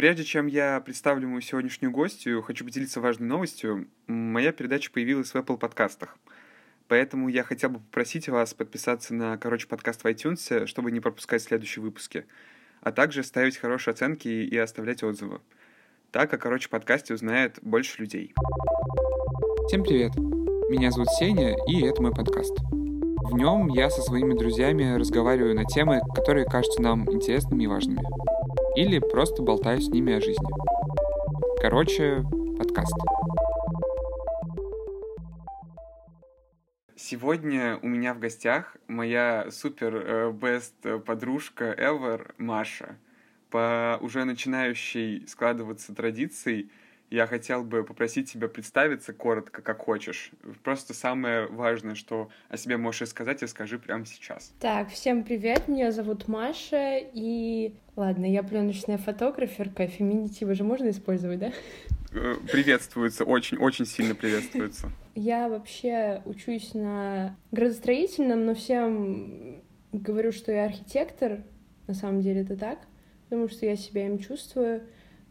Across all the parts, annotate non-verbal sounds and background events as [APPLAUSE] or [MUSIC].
Прежде чем я представлю мою сегодняшнюю гостью, хочу поделиться важной новостью. Моя передача появилась в Apple подкастах. Поэтому я хотел бы попросить вас подписаться на, короче, подкаст в iTunes, чтобы не пропускать следующие выпуски. А также ставить хорошие оценки и оставлять отзывы. Так о, короче, подкасте узнает больше людей. Всем привет! Меня зовут Сеня, и это мой подкаст. В нем я со своими друзьями разговариваю на темы, которые кажутся нам интересными и важными. Или просто болтаю с ними о жизни. Короче, подкаст. Сегодня у меня в гостях моя супер бест подружка ever Маша. По уже начинающей складываться традиции я хотел бы попросить тебя представиться коротко, как хочешь. Просто самое важное, что о себе можешь сказать, и скажи прямо сейчас. Так, всем привет, меня зовут Маша, и... Ладно, я пленочная фотограферка, феминитивы же можно использовать, да? Э, приветствуется, очень-очень сильно приветствуется. Я вообще учусь на градостроительном, но всем говорю, что я архитектор. На самом деле это так, потому что я себя им чувствую.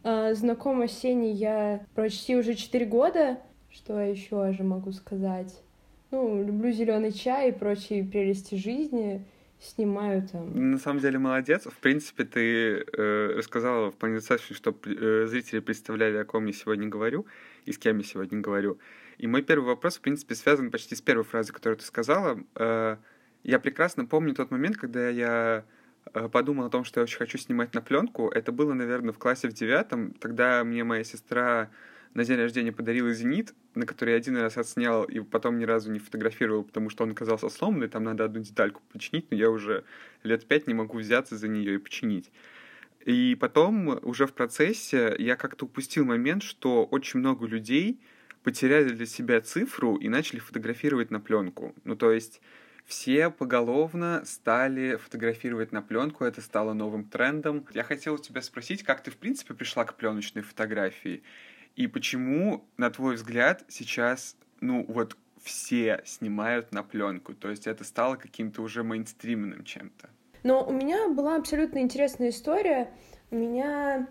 А, знакома с Сеней я почти уже 4 года. Что еще же могу сказать? Ну, люблю зеленый чай и прочие прелести жизни снимаю там. На самом деле молодец. В принципе, ты э, рассказала в плане достаточно, чтобы э, зрители представляли, о ком я сегодня говорю и с кем я сегодня говорю. И мой первый вопрос, в принципе, связан почти с первой фразой, которую ты сказала. Э, я прекрасно помню тот момент, когда я подумал о том, что я очень хочу снимать на пленку. Это было, наверное, в классе в девятом. Тогда мне моя сестра на день рождения подарила «Зенит», на который я один раз отснял и потом ни разу не фотографировал, потому что он оказался сломанный, там надо одну детальку починить, но я уже лет пять не могу взяться за нее и починить. И потом уже в процессе я как-то упустил момент, что очень много людей потеряли для себя цифру и начали фотографировать на пленку. Ну, то есть все поголовно стали фотографировать на пленку, это стало новым трендом. Я хотел тебя спросить, как ты в принципе пришла к пленочной фотографии? И почему, на твой взгляд, сейчас, ну, вот все снимают на пленку? То есть это стало каким-то уже мейнстримным чем-то? Но у меня была абсолютно интересная история. У меня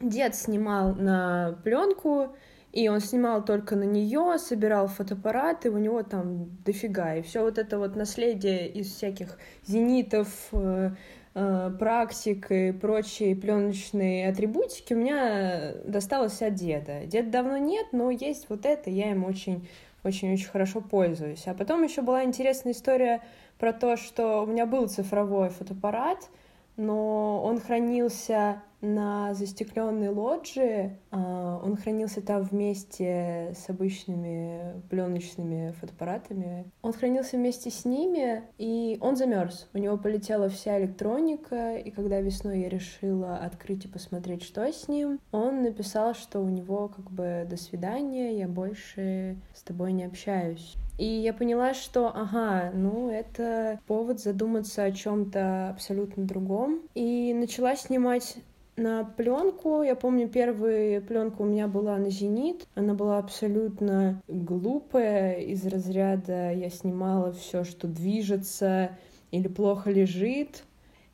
дед снимал на пленку, и он снимал только на нее, собирал фотоаппараты, у него там дофига. И все вот это вот наследие из всяких зенитов, э, Э, практик и прочие пленочные атрибутики у меня досталось от деда. Деда давно нет, но есть вот это, я им очень очень-очень хорошо пользуюсь. А потом еще была интересная история про то, что у меня был цифровой фотоаппарат, но он хранился на застекленной лоджии. А, он хранился там вместе с обычными пленочными фотоаппаратами. Он хранился вместе с ними, и он замерз. У него полетела вся электроника, и когда весной я решила открыть и посмотреть, что с ним, он написал, что у него как бы до свидания, я больше с тобой не общаюсь. И я поняла, что, ага, ну это повод задуматься о чем-то абсолютно другом. И начала снимать на пленку. Я помню, первая пленка у меня была на «Зенит». Она была абсолютно глупая, из разряда я снимала все, что движется или плохо лежит.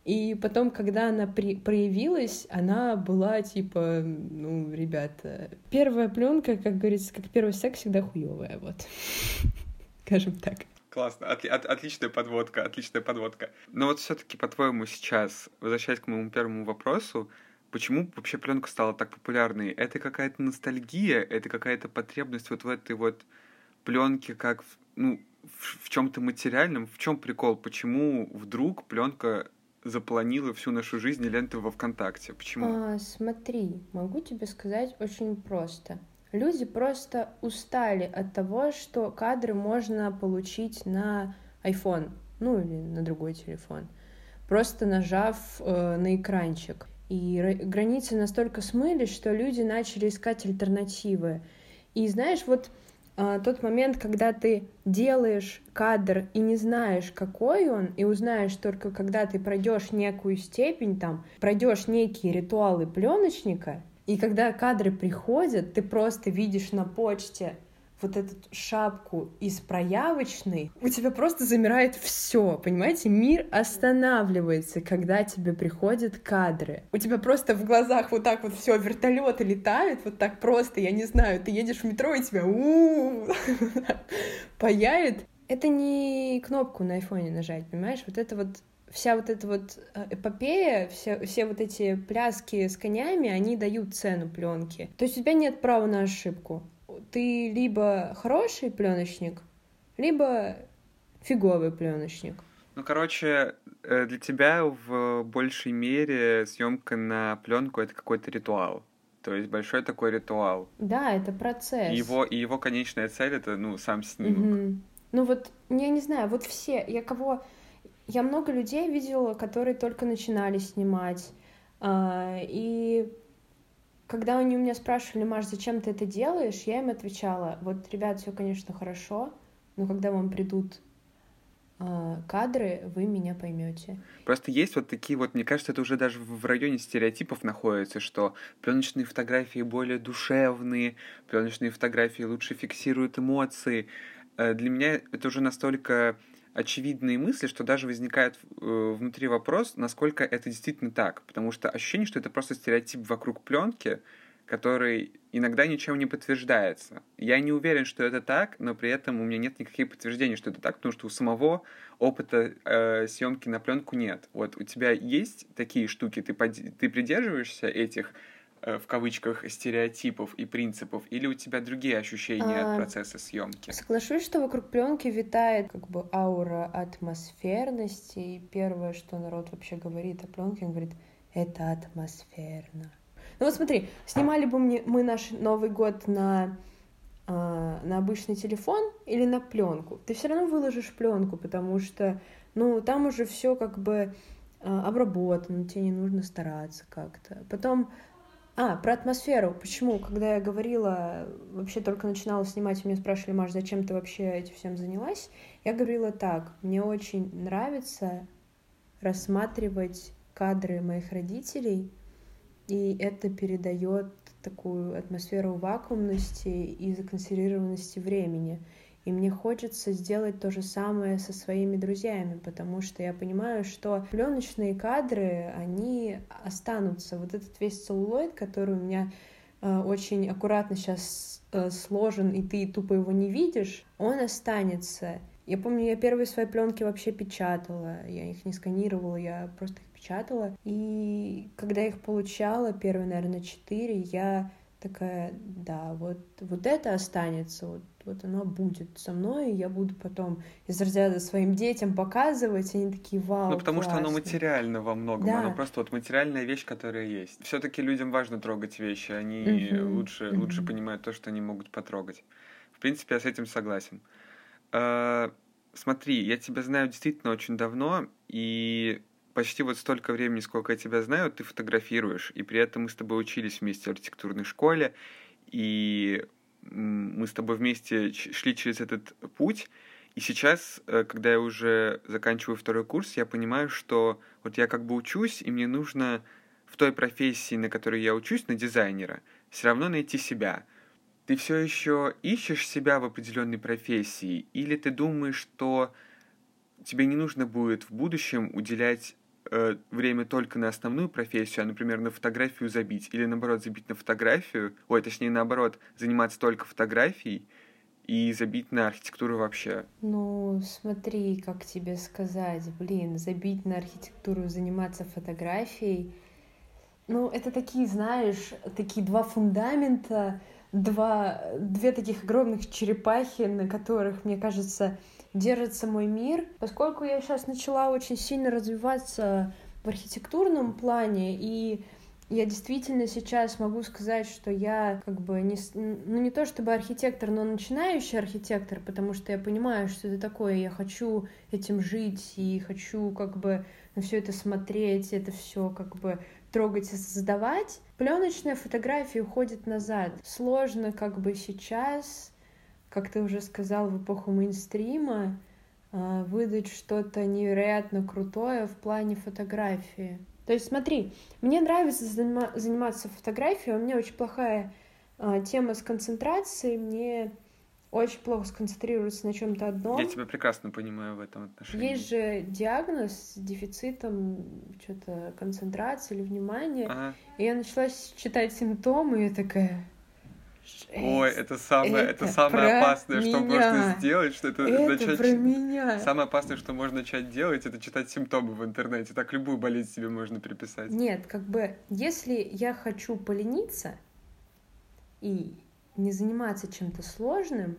И потом, когда она при проявилась, она была типа, ну, ребята, первая пленка, как говорится, как первый секс всегда хуевая, вот. [LAUGHS] Скажем так. Классно, от, от, отличная подводка, отличная подводка. Но вот все-таки, по-твоему, сейчас, возвращаясь к моему первому вопросу, Почему вообще пленка стала так популярной? Это какая-то ностальгия, это какая-то потребность вот в этой вот пленке, как в, ну, в, в чем-то материальном. В чем прикол? Почему вдруг пленка запланила всю нашу жизнь ленты во ВКонтакте? Почему? А, смотри, могу тебе сказать очень просто. Люди просто устали от того, что кадры можно получить на iPhone, ну или на другой телефон, просто нажав э, на экранчик. И границы настолько смылись, что люди начали искать альтернативы. И знаешь, вот а, тот момент, когда ты делаешь кадр и не знаешь, какой он, и узнаешь только, когда ты пройдешь некую степень, там, пройдешь некие ритуалы пленочника, и когда кадры приходят, ты просто видишь на почте вот эту шапку из проявочной, у тебя просто замирает все, понимаете? Мир останавливается, когда тебе приходят кадры. У тебя просто в глазах вот так вот все вертолеты летают, вот так просто, я не знаю, ты едешь в метро и тебя [LAUGHS] паяет. Это не кнопку на айфоне нажать, понимаешь? Вот это вот вся вот эта вот э, эпопея, все, все вот эти пляски с конями, они дают цену пленки. То есть у тебя нет права на ошибку ты либо хороший пленочник, либо фиговый пленочник. Ну, короче, э, для тебя в большей мере съемка на пленку это какой-то ритуал. То есть большой такой ритуал. Да, это процесс. Его, и его конечная цель это, ну, сам снимок. Угу. Ну вот, я не знаю, вот все, я кого... Я много людей видела, которые только начинали снимать. А, и когда они у меня спрашивали, Маш, зачем ты это делаешь, я им отвечала, вот, ребят, все, конечно, хорошо, но когда вам придут э, кадры, вы меня поймете. Просто есть вот такие вот, мне кажется, это уже даже в районе стереотипов находится, что пленочные фотографии более душевные, пленочные фотографии лучше фиксируют эмоции. Э, для меня это уже настолько очевидные мысли, что даже возникает э, внутри вопрос, насколько это действительно так. Потому что ощущение, что это просто стереотип вокруг пленки, который иногда ничем не подтверждается. Я не уверен, что это так, но при этом у меня нет никаких подтверждений, что это так, потому что у самого опыта э, съемки на пленку нет. Вот у тебя есть такие штуки, ты, ты придерживаешься этих в кавычках стереотипов и принципов, или у тебя другие ощущения а, от процесса съемки? Соглашусь, что вокруг пленки витает как бы аура атмосферности, и первое, что народ вообще говорит о пленке, он говорит, это атмосферно. Ну вот смотри, снимали бы мы, мы наш Новый год на а, на обычный телефон или на пленку, ты все равно выложишь пленку, потому что, ну, там уже все как бы а, обработано, тебе не нужно стараться как-то. Потом а, про атмосферу. Почему? Когда я говорила, вообще только начинала снимать, меня спрашивали, Маш, зачем ты вообще этим всем занялась? Я говорила так, мне очень нравится рассматривать кадры моих родителей, и это передает такую атмосферу вакуумности и законсервированности времени. И мне хочется сделать то же самое со своими друзьями, потому что я понимаю, что пленочные кадры, они останутся. Вот этот весь целлулоид, который у меня э, очень аккуратно сейчас э, сложен, и ты тупо его не видишь, он останется. Я помню, я первые свои пленки вообще печатала, я их не сканировала, я просто их печатала. И когда я их получала, первые, наверное, четыре, я такая, да, вот, вот это останется, вот, вот оно будет со мной, и я буду потом из разряда своим детям показывать, и они такие, вау, Ну, потому классно. что оно материально во многом, да. оно просто вот материальная вещь, которая есть. все таки людям важно трогать вещи, они угу. лучше, угу. лучше понимают то, что они могут потрогать. В принципе, я с этим согласен. А, смотри, я тебя знаю действительно очень давно, и почти вот столько времени, сколько я тебя знаю, ты фотографируешь, и при этом мы с тобой учились вместе в архитектурной школе, и мы с тобой вместе шли через этот путь, и сейчас, э, когда я уже заканчиваю второй курс, я понимаю, что вот я как бы учусь, и мне нужно в той профессии, на которой я учусь, на дизайнера, все равно найти себя. Ты все еще ищешь себя в определенной профессии, или ты думаешь, что тебе не нужно будет в будущем уделять э, время только на основную профессию, а, например, на фотографию забить, или наоборот забить на фотографию, ой, точнее наоборот, заниматься только фотографией и забить на архитектуру вообще. Ну, смотри, как тебе сказать, блин, забить на архитектуру, заниматься фотографией, ну, это такие, знаешь, такие два фундамента, два, две таких огромных черепахи, на которых, мне кажется, держится мой мир. Поскольку я сейчас начала очень сильно развиваться в архитектурном плане, и я действительно сейчас могу сказать, что я как бы не, ну не то чтобы архитектор, но начинающий архитектор, потому что я понимаю, что это такое, я хочу этим жить и хочу как бы на все это смотреть, это все как бы трогать и создавать. Пленочная фотография уходит назад. Сложно как бы сейчас как ты уже сказал, в эпоху мейнстрима а, выдать что-то невероятно крутое в плане фотографии. То есть смотри, мне нравится заниматься фотографией, у меня очень плохая а, тема с концентрацией, мне очень плохо сконцентрироваться на чем-то одном. Я тебя прекрасно понимаю в этом отношении. Есть же диагноз с дефицитом что-то концентрации или внимания. Ага. И я начала читать симптомы, и я такая... Ой, это самое, это, это самое опасное, меня. что можно сделать, что это, это начать. Про меня. Самое опасное, что можно начать делать, это читать симптомы в интернете. Так любую болезнь себе можно приписать. Нет, как бы, если я хочу полениться и не заниматься чем-то сложным,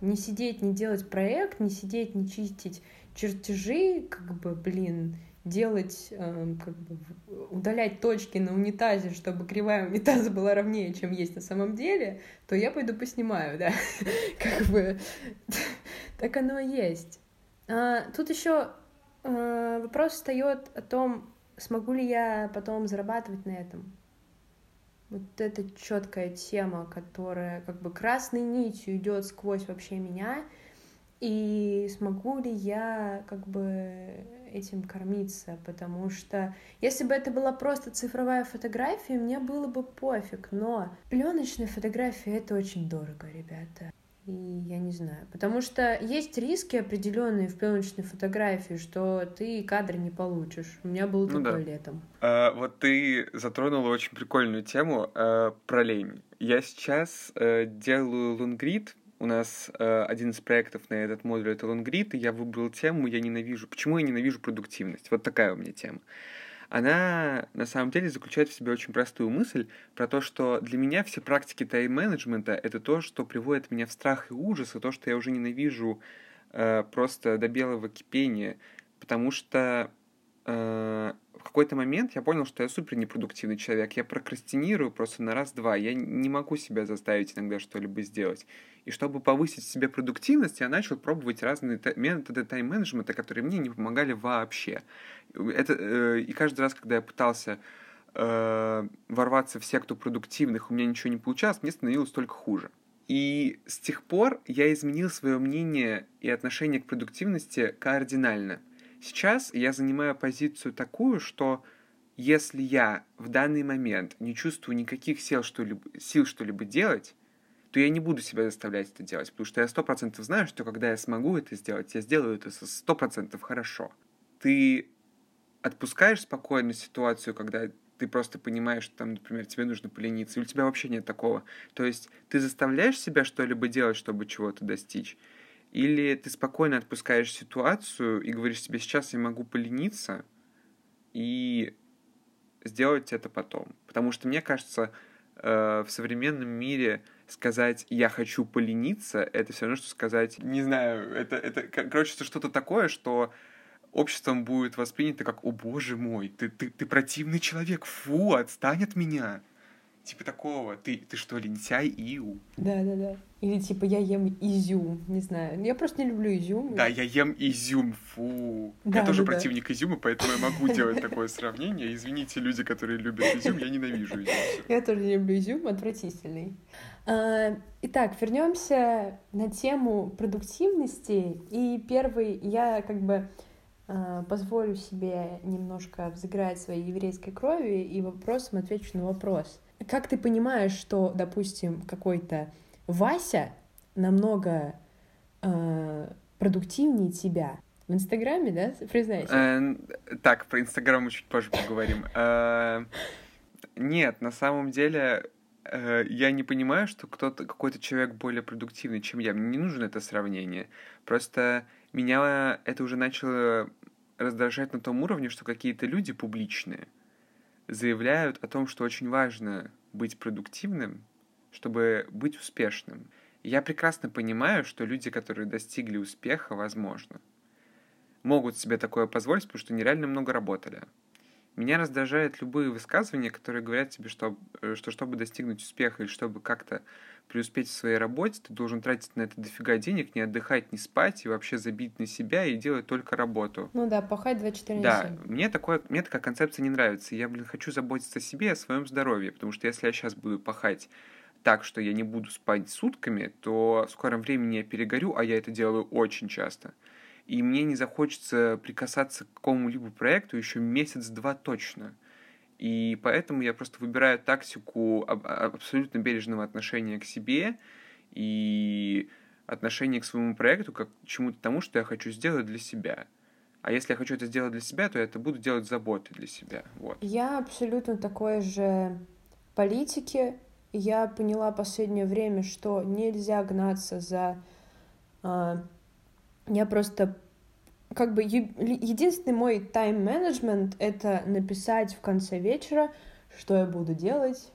не сидеть, не делать проект, не сидеть, не чистить чертежи, как бы, блин, делать, э, как бы, удалять точки на унитазе, чтобы кривая унитаза была ровнее, чем есть на самом деле, то я пойду поснимаю, да, [LAUGHS] как бы, [LAUGHS] так оно и есть. А, тут еще а, вопрос встает о том, смогу ли я потом зарабатывать на этом. Вот это четкая тема, которая как бы красной нитью идет сквозь вообще меня. И смогу ли я как бы этим кормиться, потому что если бы это была просто цифровая фотография, мне было бы пофиг, но пленочная фотография это очень дорого, ребята. И я не знаю. Потому что есть риски определенные в пленочной фотографии, что ты кадры не получишь. У меня было ну, такое да. летом. А, вот ты затронула очень прикольную тему а, про лень. Я сейчас а, делаю лонгрид. У нас а, один из проектов на этот модуль это лонгрид, и я выбрал тему «Я ненавижу». Почему я ненавижу продуктивность? Вот такая у меня тема она на самом деле заключает в себе очень простую мысль про то, что для меня все практики тайм-менеджмента — это то, что приводит меня в страх и ужас, и то, что я уже ненавижу э, просто до белого кипения, потому что э, в какой-то момент я понял, что я супер непродуктивный человек. Я прокрастинирую просто на раз-два. Я не могу себя заставить иногда что-либо сделать. И чтобы повысить себе продуктивность, я начал пробовать разные методы тайм-менеджмента, которые мне не помогали вообще. Это, э, и каждый раз, когда я пытался э, ворваться в секту продуктивных, у меня ничего не получалось, мне становилось только хуже. И с тех пор я изменил свое мнение и отношение к продуктивности кардинально. Сейчас я занимаю позицию такую, что если я в данный момент не чувствую никаких сил что-либо, сил что-либо делать, то я не буду себя заставлять это делать, потому что я сто процентов знаю, что когда я смогу это сделать, я сделаю это сто процентов хорошо. Ты отпускаешь спокойно ситуацию, когда ты просто понимаешь, что там, например, тебе нужно полениться, или у тебя вообще нет такого. То есть ты заставляешь себя что-либо делать, чтобы чего-то достичь, или ты спокойно отпускаешь ситуацию и говоришь себе, сейчас я могу полениться и сделать это потом. Потому что мне кажется, э, в современном мире сказать «я хочу полениться» — это все равно, что сказать, не знаю, это, это короче, это что-то такое, что обществом будет воспринято как «О, боже мой, ты, ты, ты противный человек, фу, отстань от меня». Типа такого, ты, ты что, лентяй Иу? Да-да-да. Или типа я ем изюм, не знаю. Я просто не люблю изюм. Да, я ем изюм, фу. Да, я тоже да, противник да. изюма, поэтому я могу делать такое сравнение. Извините, люди, которые любят изюм, я ненавижу изюм. Я тоже не люблю изюм, отвратительный. А, итак, вернемся на тему продуктивности. И первый, я как бы а, позволю себе немножко взыграть своей еврейской крови и вопросом отвечу на вопрос. Как ты понимаешь, что, допустим, какой-то Вася намного э, продуктивнее тебя? В Инстаграме, да? Признайся. Э, так, про Инстаграм мы чуть позже поговорим. [LAUGHS] Э, нет, на самом деле э, я не понимаю, что кто-то, какой-то человек более продуктивный, чем я. Мне не нужно это сравнение. Просто меня это уже начало раздражать на том уровне, что какие-то люди публичные заявляют о том, что очень важно быть продуктивным, чтобы быть успешным. Я прекрасно понимаю, что люди, которые достигли успеха, возможно, могут себе такое позволить, потому что нереально много работали. Меня раздражают любые высказывания, которые говорят тебе, что, э, что чтобы достигнуть успеха или чтобы как-то преуспеть в своей работе, ты должен тратить на это дофига денег, не отдыхать, не спать и вообще забить на себя и делать только работу. Ну да, пахать 24 на Да, мне, такое, мне такая концепция не нравится. Я, блин, хочу заботиться о себе и о своем здоровье, потому что если я сейчас буду пахать так, что я не буду спать сутками, то в скором времени я перегорю, а я это делаю очень часто – и мне не захочется прикасаться к какому-либо проекту еще месяц-два точно. И поэтому я просто выбираю тактику абсолютно бережного отношения к себе и отношение к своему проекту как к чему-то тому, что я хочу сделать для себя. А если я хочу это сделать для себя, то я это буду делать заботой для себя. Вот. Я абсолютно такой же политики. Я поняла последнее время, что нельзя гнаться за... Э, я просто как бы единственный мой тайм-менеджмент — это написать в конце вечера, что я буду делать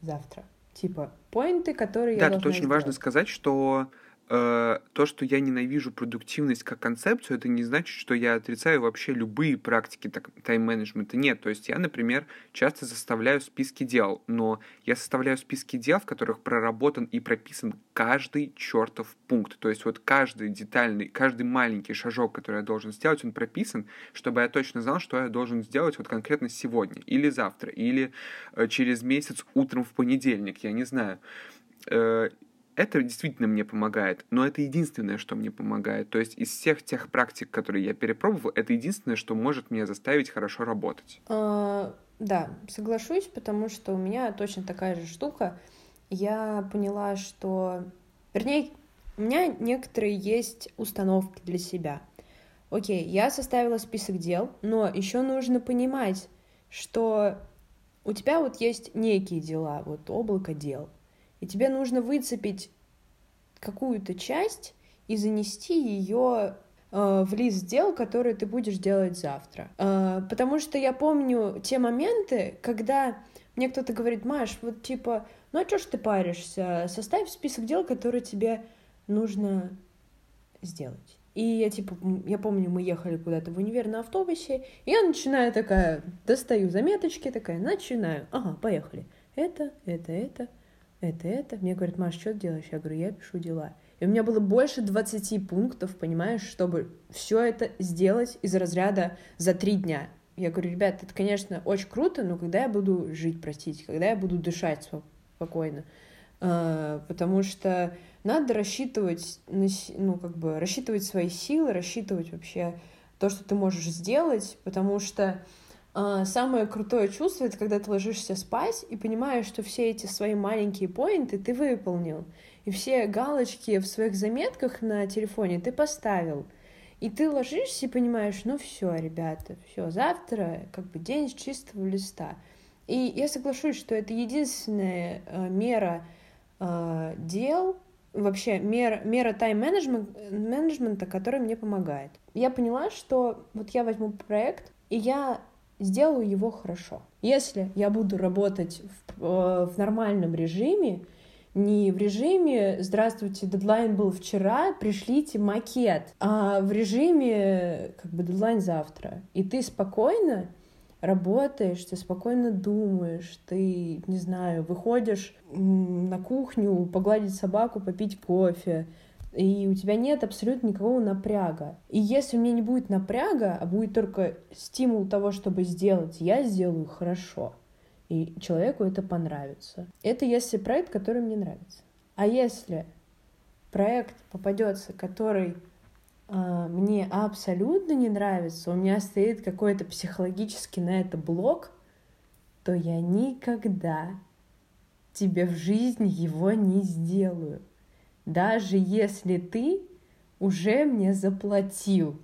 завтра. Типа, поинты, которые да, я Да, тут очень сделать. важно сказать, что то, что я ненавижу продуктивность как концепцию, это не значит, что я отрицаю вообще любые практики тайм-менеджмента. Нет, то есть я, например, часто составляю списки дел, но я составляю списки дел, в которых проработан и прописан каждый чертов пункт. То есть вот каждый детальный, каждый маленький шажок, который я должен сделать, он прописан, чтобы я точно знал, что я должен сделать вот конкретно сегодня, или завтра, или э, через месяц утром в понедельник, я не знаю э, это действительно мне помогает, но это единственное, что мне помогает. То есть из всех тех практик, которые я перепробовал, это единственное, что может меня заставить хорошо работать. А, да, соглашусь, потому что у меня точно такая же штука. Я поняла, что... Вернее, у меня некоторые есть установки для себя. Окей, я составила список дел, но еще нужно понимать, что у тебя вот есть некие дела, вот облако дел — и тебе нужно выцепить какую-то часть и занести ее э, в лист дел, которые ты будешь делать завтра. Э, потому что я помню те моменты, когда мне кто-то говорит, Маш, вот типа, ну а что ж ты паришься? Составь список дел, которые тебе нужно сделать. И я, типа, я помню, мы ехали куда-то в универ на автобусе, и я начинаю такая, достаю заметочки, такая, начинаю. Ага, поехали. Это, это, это, это, это. Мне говорят, Маш, что ты делаешь? Я говорю, я пишу дела. И у меня было больше 20 пунктов, понимаешь, чтобы все это сделать из разряда за три дня. Я говорю, ребят, это, конечно, очень круто, но когда я буду жить, простите, когда я буду дышать спокойно? А, потому что надо рассчитывать, ну, как бы, рассчитывать свои силы, рассчитывать вообще то, что ты можешь сделать, потому что самое крутое чувство — это когда ты ложишься спать и понимаешь, что все эти свои маленькие поинты ты выполнил. И все галочки в своих заметках на телефоне ты поставил. И ты ложишься и понимаешь, ну все, ребята, все, завтра как бы день с чистого листа. И я соглашусь, что это единственная э, мера э, дел, вообще мера, мера тайм-менеджмента, которая мне помогает. Я поняла, что вот я возьму проект, и я сделаю его хорошо. Если я буду работать в, э, в нормальном режиме, не в режиме «Здравствуйте, дедлайн был вчера, пришлите макет», а в режиме как бы дедлайн завтра. И ты спокойно работаешь, ты спокойно думаешь, ты, не знаю, выходишь на кухню погладить собаку, попить кофе, и у тебя нет абсолютно никакого напряга. И если у меня не будет напряга, а будет только стимул того, чтобы сделать, я сделаю хорошо. И человеку это понравится. Это если проект, который мне нравится. А если проект попадется, который э, мне абсолютно не нравится, у меня стоит какой-то психологический на это блок, то я никогда тебе в жизни его не сделаю даже если ты уже мне заплатил.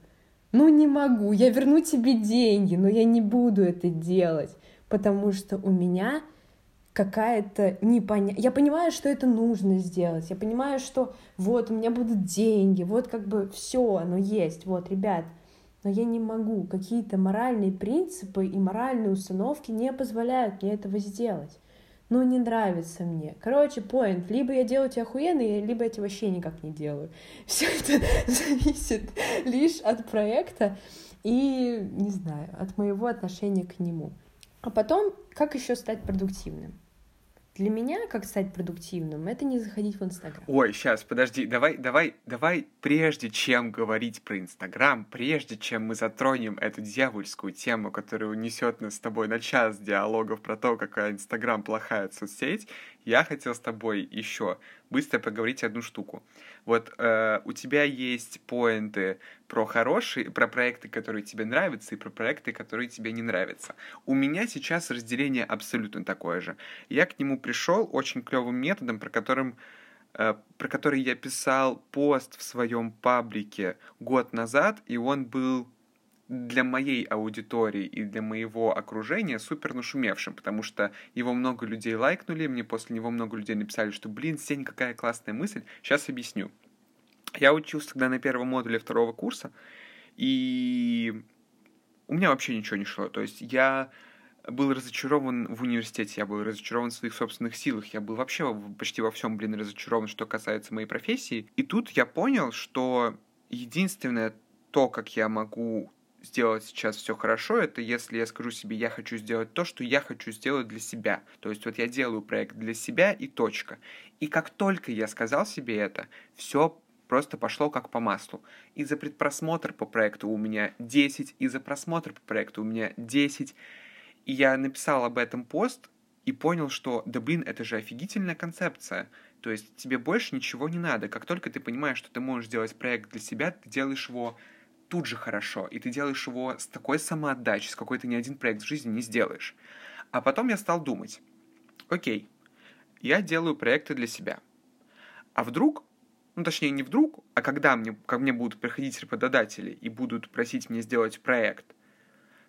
Ну не могу, я верну тебе деньги, но я не буду это делать, потому что у меня какая-то непонятная... Я понимаю, что это нужно сделать, я понимаю, что вот у меня будут деньги, вот как бы все, оно есть, вот, ребят, но я не могу, какие-то моральные принципы и моральные установки не позволяют мне этого сделать ну, не нравится мне. Короче, поинт. Либо я делаю тебя охуенно, либо я тебя вообще никак не делаю. [LAUGHS] Все это зависит лишь от проекта и, не знаю, от моего отношения к нему. А потом, как еще стать продуктивным? Для меня, как стать продуктивным, это не заходить в Инстаграм. Ой, сейчас, подожди, давай, давай, давай, прежде чем говорить про Инстаграм, прежде чем мы затронем эту дьявольскую тему, которая унесет нас с тобой на час диалогов про то, какая Инстаграм плохая соцсеть, я хотел с тобой еще быстро поговорить одну штуку. Вот э, у тебя есть поинты про хорошие, про проекты, которые тебе нравятся, и про проекты, которые тебе не нравятся. У меня сейчас разделение абсолютно такое же. Я к нему пришел очень клевым методом, про которым э, про который я писал пост в своем паблике год назад, и он был для моей аудитории и для моего окружения супер нашумевшим, потому что его много людей лайкнули, мне после него много людей написали, что, блин, Сень, какая классная мысль. Сейчас объясню. Я учился тогда на первом модуле второго курса, и у меня вообще ничего не шло. То есть я был разочарован в университете, я был разочарован в своих собственных силах, я был вообще почти во всем, блин, разочарован, что касается моей профессии. И тут я понял, что единственное то, как я могу сделать сейчас все хорошо, это если я скажу себе, я хочу сделать то, что я хочу сделать для себя. То есть вот я делаю проект для себя и точка. И как только я сказал себе это, все просто пошло как по маслу. И за предпросмотр по проекту у меня 10, и за просмотр по проекту у меня 10. И я написал об этом пост и понял, что, да блин, это же офигительная концепция. То есть тебе больше ничего не надо. Как только ты понимаешь, что ты можешь делать проект для себя, ты делаешь его тут же хорошо, и ты делаешь его с такой самоотдачей, с какой ты ни один проект в жизни не сделаешь. А потом я стал думать, окей, я делаю проекты для себя. А вдруг, ну точнее не вдруг, а когда мне, ко мне будут приходить работодатели и будут просить меня сделать проект,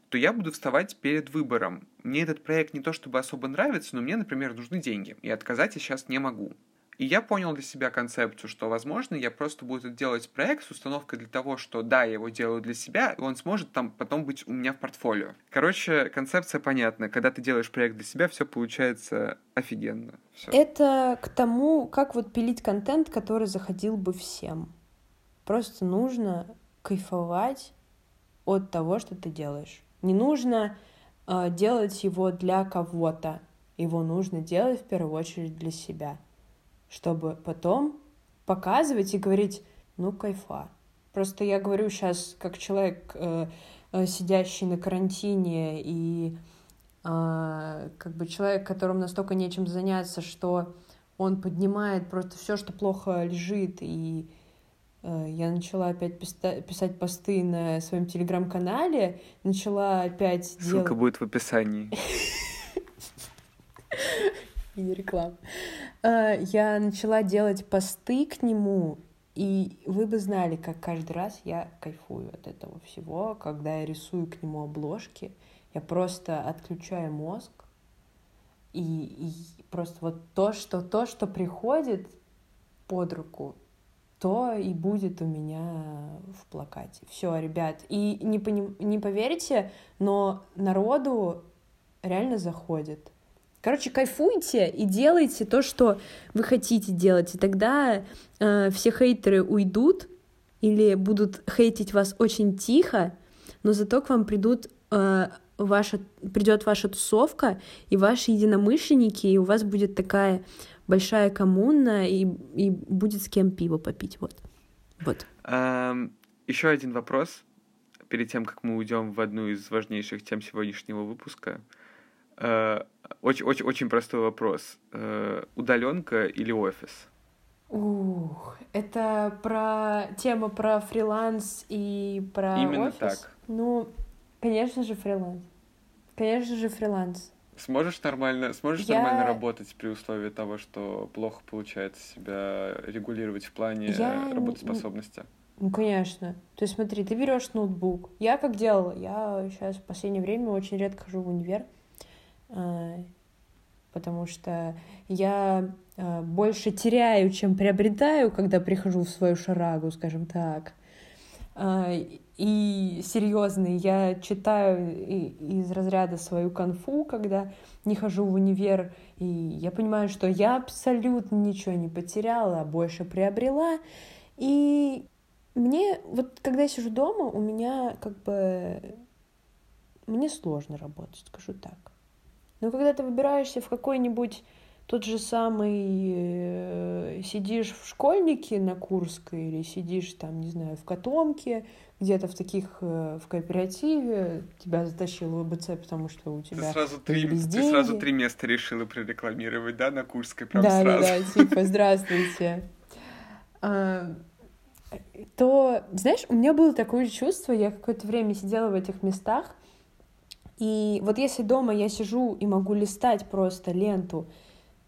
то я буду вставать перед выбором. Мне этот проект не то чтобы особо нравится, но мне, например, нужны деньги, и отказать я сейчас не могу. И я понял для себя концепцию, что, возможно, я просто буду делать проект с установкой для того, что да, я его делаю для себя, и он сможет там потом быть у меня в портфолио. Короче, концепция понятна. Когда ты делаешь проект для себя, все получается офигенно. Всё. Это к тому, как вот пилить контент, который заходил бы всем. Просто нужно кайфовать от того, что ты делаешь. Не нужно э, делать его для кого-то. Его нужно делать в первую очередь для себя чтобы потом показывать и говорить, ну, кайфа. Просто я говорю сейчас как человек, э, э, сидящий на карантине, и э, как бы человек, которому настолько нечем заняться, что он поднимает просто все, что плохо лежит, и э, я начала опять писать посты на своем телеграм-канале, начала опять Ссылка делать... будет в описании. [LAUGHS] И не реклама. Э, я начала делать посты к нему, и вы бы знали, как каждый раз я кайфую от этого всего, когда я рисую к нему обложки, я просто отключаю мозг, и, и просто вот то, что то, что приходит под руку, то и будет у меня в плакате. Все, ребят. И не, поним... не поверите, но народу реально заходит. Короче, кайфуйте и делайте то, что вы хотите делать. И тогда э, все хейтеры уйдут или будут хейтить вас очень тихо, но зато к вам придут э, ваша, придет ваша тусовка и ваши единомышленники, и у вас будет такая большая коммуна, и, и будет с кем пиво попить. Вот. вот. Um, еще один вопрос перед тем, как мы уйдем в одну из важнейших тем сегодняшнего выпуска. Очень, очень, очень простой вопрос. Э, Удаленка или офис? Ух, это про тема про фриланс и про Именно офис? так. Ну, конечно же, фриланс. Конечно же, фриланс. Сможешь нормально, сможешь Я... нормально работать при условии того, что плохо получается себя регулировать в плане Я... работоспособности? Ну, конечно. То есть смотри, ты берешь ноутбук. Я как делала? Я сейчас в последнее время очень редко хожу в универ. А, потому что я а, больше теряю, чем приобретаю, когда прихожу в свою шарагу, скажем так. А, и серьезный, я читаю из разряда свою конфу, когда не хожу в универ, и я понимаю, что я абсолютно ничего не потеряла, а больше приобрела. И мне, вот когда я сижу дома, у меня как бы... Мне сложно работать, скажу так. Но когда ты выбираешься в какой-нибудь тот же самый э, сидишь в школьнике на Курской или сидишь там, не знаю, в Котомке, где-то в таких, э, в кооперативе, тебя затащил в ВБЦ, потому что у тебя ты сразу три, ты деньги. сразу три места решила прорекламировать, да, на Курской прям да, сразу? Да, да, [LAUGHS] типа, здравствуйте. А, то, знаешь, у меня было такое чувство, я какое-то время сидела в этих местах, и вот если дома я сижу и могу листать просто ленту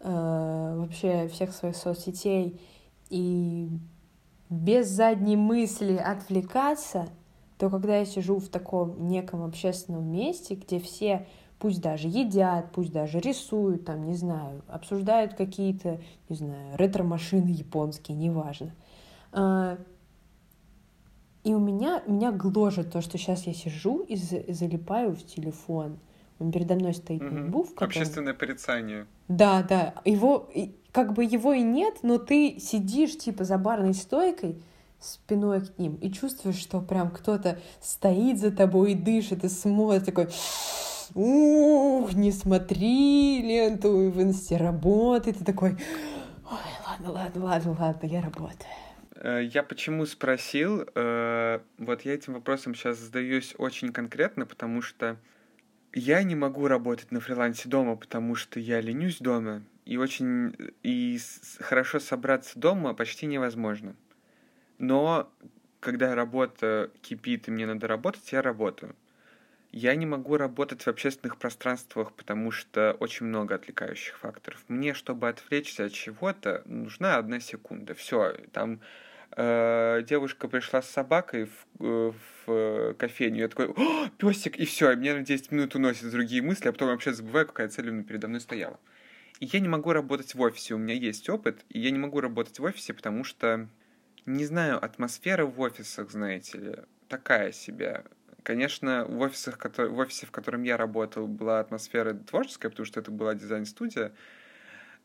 вообще всех своих соцсетей и без задней мысли отвлекаться, то когда я сижу в таком неком общественном месте, где все пусть даже едят, пусть даже рисуют, там, не знаю, обсуждают какие-то, не знаю, ретро-машины японские, неважно. И у меня, меня гложет то, что сейчас я сижу и залипаю в телефон. Он передо мной стоит угу. ноутбук. Котором... Общественное порицание. Да, да. Его, как бы его и нет, но ты сидишь типа за барной стойкой, спиной к ним и чувствуешь, что прям кто-то стоит за тобой и дышит, и смотрит такой ух, не смотри ленту в инсте работает, ты такой, ой, ладно, ладно, ладно, ладно, я работаю. Э, я почему спросил? Э, вот я этим вопросом сейчас задаюсь очень конкретно, потому что я не могу работать на фрилансе дома, потому что я ленюсь дома, и очень и хорошо собраться дома почти невозможно. Но когда работа кипит и мне надо работать, я работаю. Я не могу работать в общественных пространствах, потому что очень много отвлекающих факторов. Мне, чтобы отвлечься от чего-то, нужна одна секунда. Все, там э, девушка пришла с собакой в, э, в кофейню, я такой, О, песик, и все, и мне на 10 минут уносят другие мысли, а потом вообще забываю, какая цель передо мной стояла. И я не могу работать в офисе, у меня есть опыт, и я не могу работать в офисе, потому что, не знаю, атмосфера в офисах, знаете ли, такая себе. Конечно, в, офисах, в офисе, в котором я работал, была атмосфера творческая, потому что это была дизайн-студия,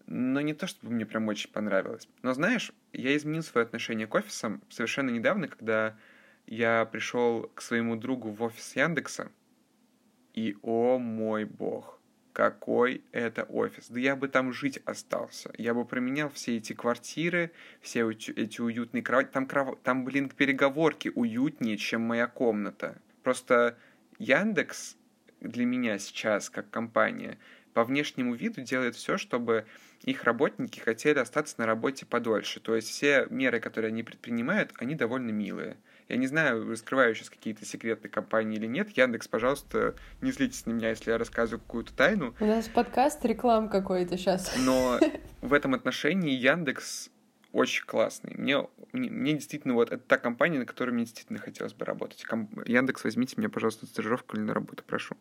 но не то, чтобы мне прям очень понравилось. Но знаешь, я изменил свое отношение к офисам совершенно недавно, когда я пришел к своему другу в офис Яндекса, и, о мой бог, какой это офис. Да я бы там жить остался. Я бы променял все эти квартиры, все эти уютные кровати. Там, там блин, переговорки уютнее, чем моя комната. Просто Яндекс для меня сейчас, как компания, по внешнему виду делает все, чтобы их работники хотели остаться на работе подольше. То есть все меры, которые они предпринимают, они довольно милые. Я не знаю, раскрываю сейчас какие-то секреты компании или нет. Яндекс, пожалуйста, не злитесь на меня, если я рассказываю какую-то тайну. У нас подкаст реклам какой-то сейчас. Но [LAUGHS] в этом отношении Яндекс очень классный. Мне, мне действительно вот это та компания, на которой мне действительно хотелось бы работать. Ком... Яндекс, возьмите меня, пожалуйста, на стажировку или на работу, прошу.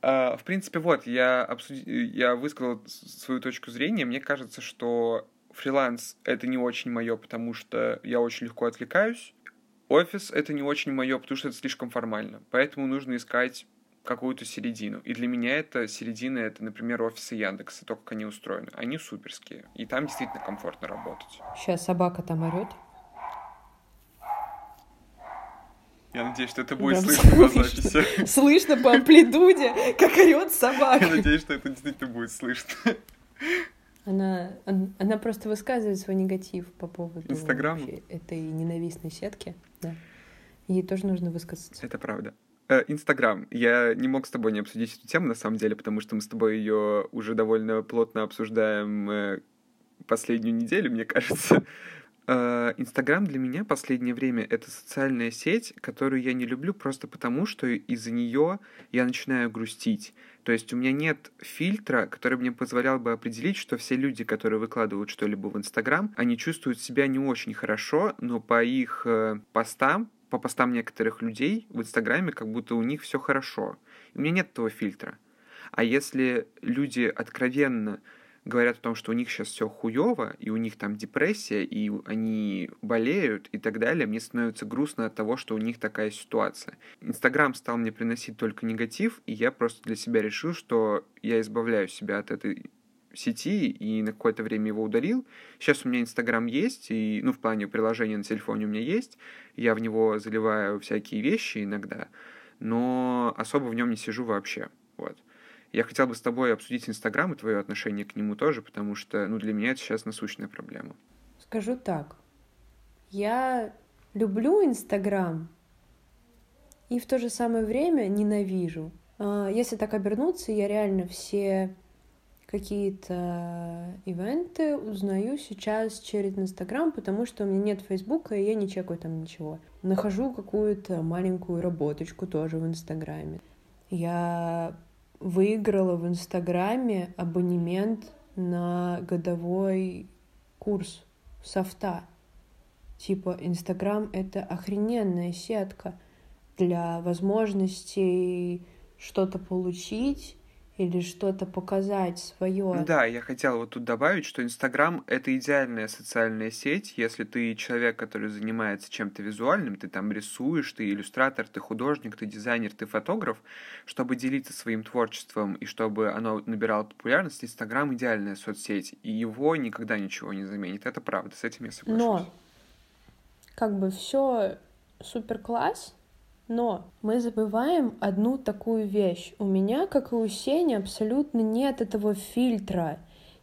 Uh, в принципе, вот, я, обсуди... я высказал свою точку зрения. Мне кажется, что фриланс — это не очень мое, потому что я очень легко отвлекаюсь. Офис — это не очень мое, потому что это слишком формально. Поэтому нужно искать какую-то середину. И для меня это середина, это, например, офисы Яндекса, то, как они устроены. Они суперские. И там действительно комфортно работать. Сейчас собака там орет. Я надеюсь, что это будет Прям слышно по записи. Слышно по амплитуде, как орет собака. Я надеюсь, что это действительно будет слышно. Она, она просто высказывает свой негатив по поводу Инстаграма этой ненавистной сетки. Да. Ей тоже нужно высказаться. Это правда. Э, Инстаграм. Я не мог с тобой не обсудить эту тему, на самом деле, потому что мы с тобой ее уже довольно плотно обсуждаем э, последнюю неделю, мне кажется. Э, Инстаграм для меня последнее время это социальная сеть, которую я не люблю просто потому, что из-за нее я начинаю грустить. То есть у меня нет фильтра, который мне позволял бы определить, что все люди, которые выкладывают что-либо в Инстаграм, они чувствуют себя не очень хорошо, но по их постам по постам некоторых людей в Инстаграме, как будто у них все хорошо. У меня нет этого фильтра. А если люди откровенно говорят о том, что у них сейчас все хуево, и у них там депрессия, и они болеют и так далее, мне становится грустно от того, что у них такая ситуация. Инстаграм стал мне приносить только негатив, и я просто для себя решил, что я избавляю себя от этой сети и на какое-то время его удалил. Сейчас у меня Инстаграм есть, и, ну, в плане приложения на телефоне у меня есть. Я в него заливаю всякие вещи иногда, но особо в нем не сижу вообще. Вот. Я хотел бы с тобой обсудить Инстаграм и твое отношение к нему тоже, потому что, ну, для меня это сейчас насущная проблема. Скажу так. Я люблю Инстаграм и в то же самое время ненавижу. А, если так обернуться, я реально все какие-то ивенты узнаю сейчас через Инстаграм, потому что у меня нет Фейсбука, и я не чекаю там ничего. Нахожу какую-то маленькую работочку тоже в Инстаграме. Я выиграла в Инстаграме абонемент на годовой курс софта. Типа, Инстаграм — это охрененная сетка для возможностей что-то получить или что-то показать свое. Да, я хотел вот тут добавить, что Инстаграм — это идеальная социальная сеть, если ты человек, который занимается чем-то визуальным, ты там рисуешь, ты иллюстратор, ты художник, ты дизайнер, ты фотограф, чтобы делиться своим творчеством и чтобы оно набирало популярность, Инстаграм — идеальная соцсеть, и его никогда ничего не заменит, это правда, с этим я соглашусь. Но как бы все супер класс, но мы забываем одну такую вещь. У меня, как и у Сени, абсолютно нет этого фильтра.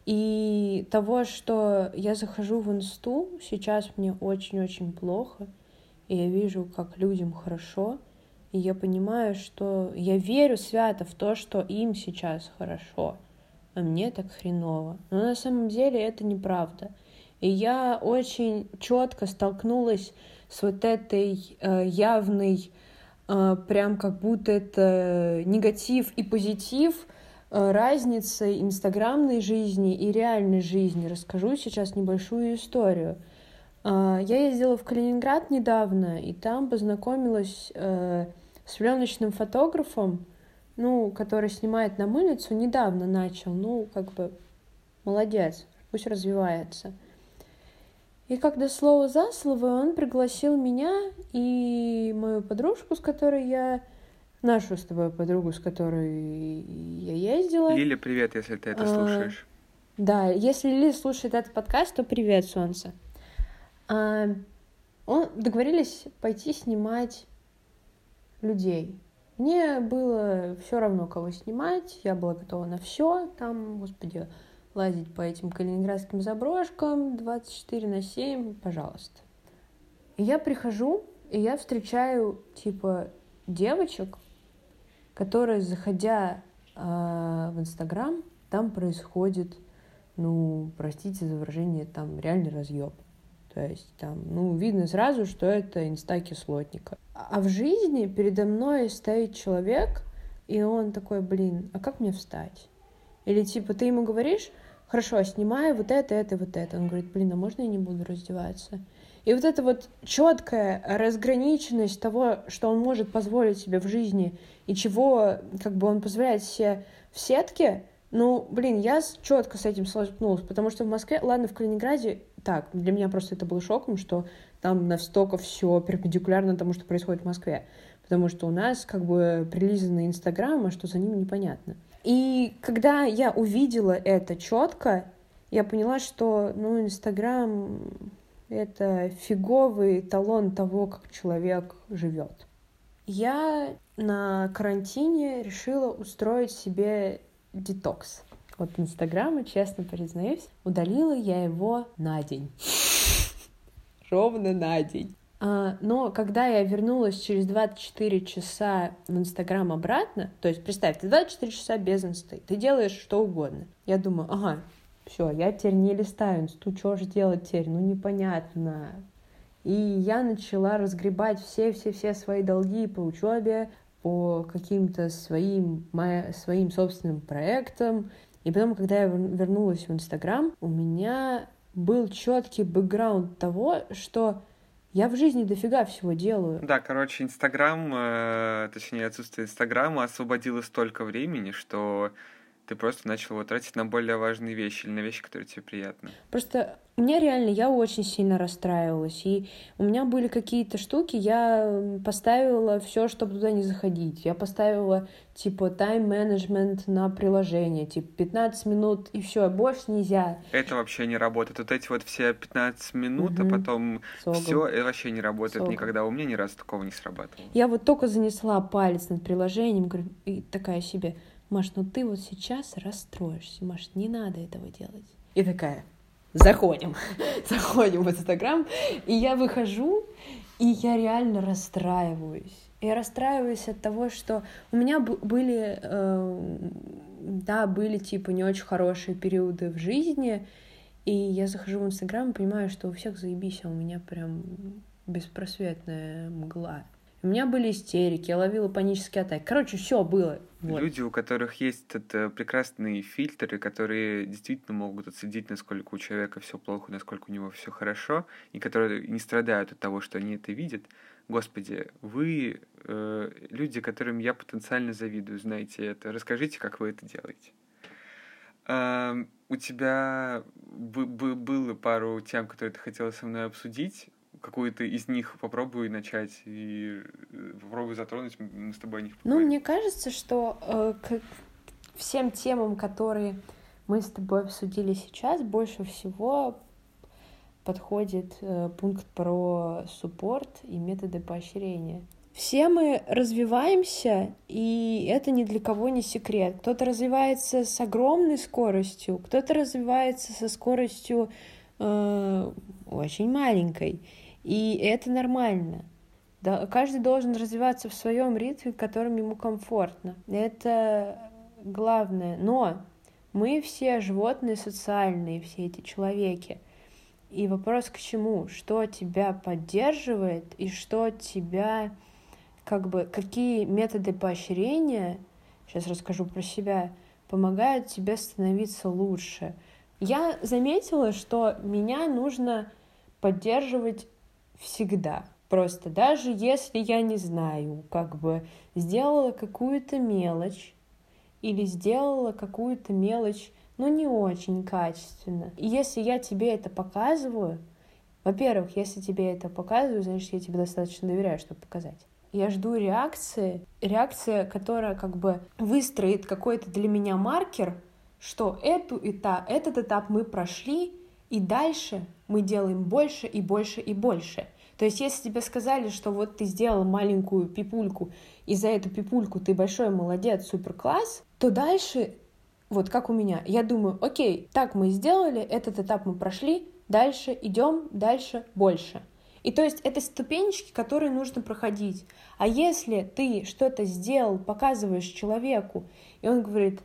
И того, что я захожу в инсту, сейчас мне очень-очень плохо, и я вижу, как людям хорошо, и я понимаю, что я верю свято в то, что им сейчас хорошо, а мне так хреново. Но на самом деле это неправда. И я очень четко столкнулась с вот этой э, явной прям как будто это негатив и позитив а, разницы инстаграмной жизни и реальной жизни. Расскажу сейчас небольшую историю. А, я ездила в Калининград недавно, и там познакомилась с пленочным фотографом, ну, который снимает на мылицу, недавно начал, ну, как бы молодец, пусть развивается. И когда слово за слово, он пригласил меня и мою подружку, с которой я... Нашу с тобой подругу, с которой я ездила. Лиля, привет, если ты это а, слушаешь. Да, если Лиля слушает этот подкаст, то привет, солнце. А, он, договорились пойти снимать людей. Мне было все равно, кого снимать, я была готова на все. Там, господи, лазить по этим калининградским заброшкам 24 на 7, пожалуйста. И я прихожу, и я встречаю, типа, девочек, которые, заходя э, в Инстаграм, там происходит, ну, простите за выражение, там реальный разъеб. То есть там, ну, видно сразу, что это инста кислотника. А в жизни передо мной стоит человек, и он такой, блин, а как мне встать? Или типа ты ему говоришь, хорошо, снимаю вот это, это, вот это. Он говорит, блин, а можно я не буду раздеваться? И вот эта вот четкая разграниченность того, что он может позволить себе в жизни и чего как бы он позволяет себе в сетке, ну, блин, я четко с этим столкнулась, потому что в Москве, ладно, в Калининграде, так, для меня просто это было шоком, что там настолько все перпендикулярно тому, что происходит в Москве. Потому что у нас как бы прилизанный Инстаграм, а что за ним непонятно. И когда я увидела это четко, я поняла, что ну, Инстаграм — это фиговый талон того, как человек живет. Я на карантине решила устроить себе детокс. Вот Инстаграма, честно признаюсь, удалила я его на день. [LAUGHS] Ровно на день. А, но когда я вернулась через 24 часа в Инстаграм обратно, то есть представь, ты 24 часа без инсты, ты делаешь что угодно. Я думаю, ага, все, я теперь не листаю инсту, что же делать теперь, ну непонятно. И я начала разгребать все-все-все свои долги по учебе, по каким-то своим, моя, своим собственным проектам. И потом, когда я вернулась в Инстаграм, у меня был четкий бэкграунд того, что я в жизни дофига всего делаю. Да, короче, Инстаграм, э, точнее, отсутствие Инстаграма освободило столько времени, что ты просто начал его тратить на более важные вещи или на вещи, которые тебе приятны. Просто мне реально, я очень сильно расстраивалась. И у меня были какие-то штуки, я поставила все, чтобы туда не заходить. Я поставила, типа, тайм-менеджмент на приложение, типа, 15 минут, и все, больше нельзя. Это вообще не работает. Вот эти вот все 15 минут, угу. а потом все, это вообще не работает Согом. никогда. У меня ни разу такого не срабатывало. Я вот только занесла палец над приложением, говорю, и такая себе, Маш, ну ты вот сейчас расстроишься, Маш, не надо этого делать. И такая, заходим, [LAUGHS] заходим в Инстаграм, и я выхожу, и я реально расстраиваюсь. Я расстраиваюсь от того, что у меня были, э, да, были типа не очень хорошие периоды в жизни, и я захожу в Инстаграм и понимаю, что у всех заебись, а у меня прям беспросветная мгла. У меня были истерики, я ловила панические атаки. Короче, все было. Вот. Люди, у которых есть этот прекрасные фильтры, которые действительно могут отследить, насколько у человека все плохо, насколько у него все хорошо, и которые не страдают от того, что они это видят. Господи, вы э, люди, которым я потенциально завидую, знаете это. Расскажите, как вы это делаете. Э, у тебя было пару тем, которые ты хотела со мной обсудить какую-то из них попробую начать и э, попробую затронуть, мы с тобой о них ну, поговорим. Ну, мне кажется, что э, к всем темам, которые мы с тобой обсудили сейчас, больше всего подходит э, пункт про суппорт и методы поощрения. Все мы развиваемся, и это ни для кого не секрет. Кто-то развивается с огромной скоростью, кто-то развивается со скоростью э, очень маленькой. И это нормально. Да, каждый должен развиваться в своем ритме, в котором ему комфортно. Это главное. Но мы все животные социальные, все эти человеки. И вопрос к чему? Что тебя поддерживает и что тебя, как бы, какие методы поощрения, сейчас расскажу про себя, помогают тебе становиться лучше. Я заметила, что меня нужно поддерживать всегда. Просто даже если я не знаю, как бы сделала какую-то мелочь или сделала какую-то мелочь, ну не очень качественно. И если я тебе это показываю, во-первых, если тебе это показываю, значит, я тебе достаточно доверяю, чтобы показать. Я жду реакции, реакция, которая как бы выстроит какой-то для меня маркер, что эту этап, этот этап мы прошли, и дальше мы делаем больше и больше и больше. То есть, если тебе сказали, что вот ты сделал маленькую пипульку, и за эту пипульку ты большой молодец, супер класс, то дальше, вот как у меня, я думаю, окей, так мы сделали, этот этап мы прошли, дальше идем, дальше больше. И то есть это ступенечки, которые нужно проходить. А если ты что-то сделал, показываешь человеку, и он говорит,